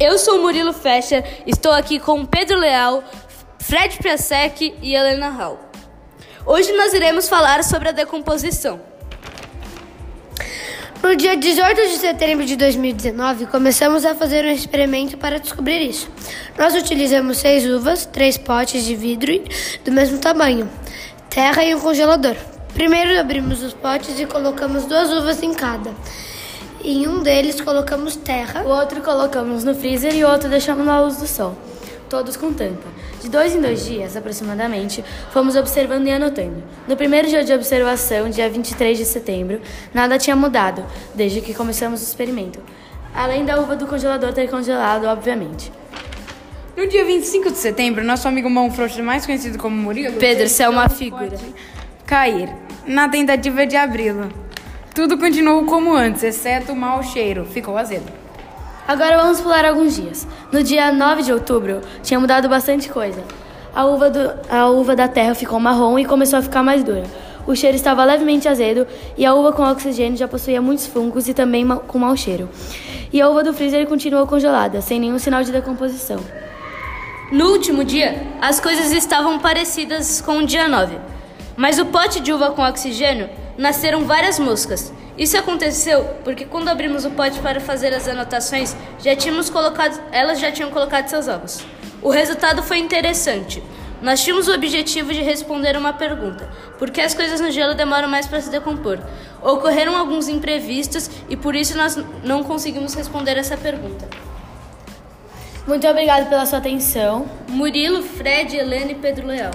Eu sou Murilo Fecha, estou aqui com Pedro Leal, Fred Piasek e Helena Hall. Hoje nós iremos falar sobre a decomposição. No dia 18 de setembro de 2019, começamos a fazer um experimento para descobrir isso. Nós utilizamos seis uvas, três potes de vidro do mesmo tamanho, terra e um congelador. Primeiro abrimos os potes e colocamos duas uvas em cada. Em um deles colocamos terra. O outro colocamos no freezer e o outro deixamos na luz do sol, todos com tampa. De dois em dois dias, aproximadamente, fomos observando e anotando. No primeiro dia de observação, dia 23 de setembro, nada tinha mudado desde que começamos o experimento, além da uva do congelador ter congelado, obviamente. No dia 25 de setembro, nosso amigo mão frouxo, mais conhecido como Murilo, Pedro, você é uma figura. cair na tentativa de abri-lo. Tudo continuou como antes, exceto o mau cheiro. Ficou azedo. Agora vamos pular alguns dias. No dia 9 de outubro, tinha mudado bastante coisa. A uva, do, a uva da terra ficou marrom e começou a ficar mais dura. O cheiro estava levemente azedo e a uva com oxigênio já possuía muitos fungos e também ma com mau cheiro. E a uva do freezer continuou congelada, sem nenhum sinal de decomposição. No último dia, as coisas estavam parecidas com o dia 9, mas o pote de uva com oxigênio nasceram várias moscas. Isso aconteceu porque quando abrimos o pote para fazer as anotações, já tínhamos colocado, elas já tinham colocado seus ovos. O resultado foi interessante. Nós tínhamos o objetivo de responder uma pergunta: por que as coisas no gelo demoram mais para se decompor? Ocorreram alguns imprevistos e por isso nós não conseguimos responder essa pergunta. Muito obrigado pela sua atenção. Murilo, Fred, Helena e Pedro Leal.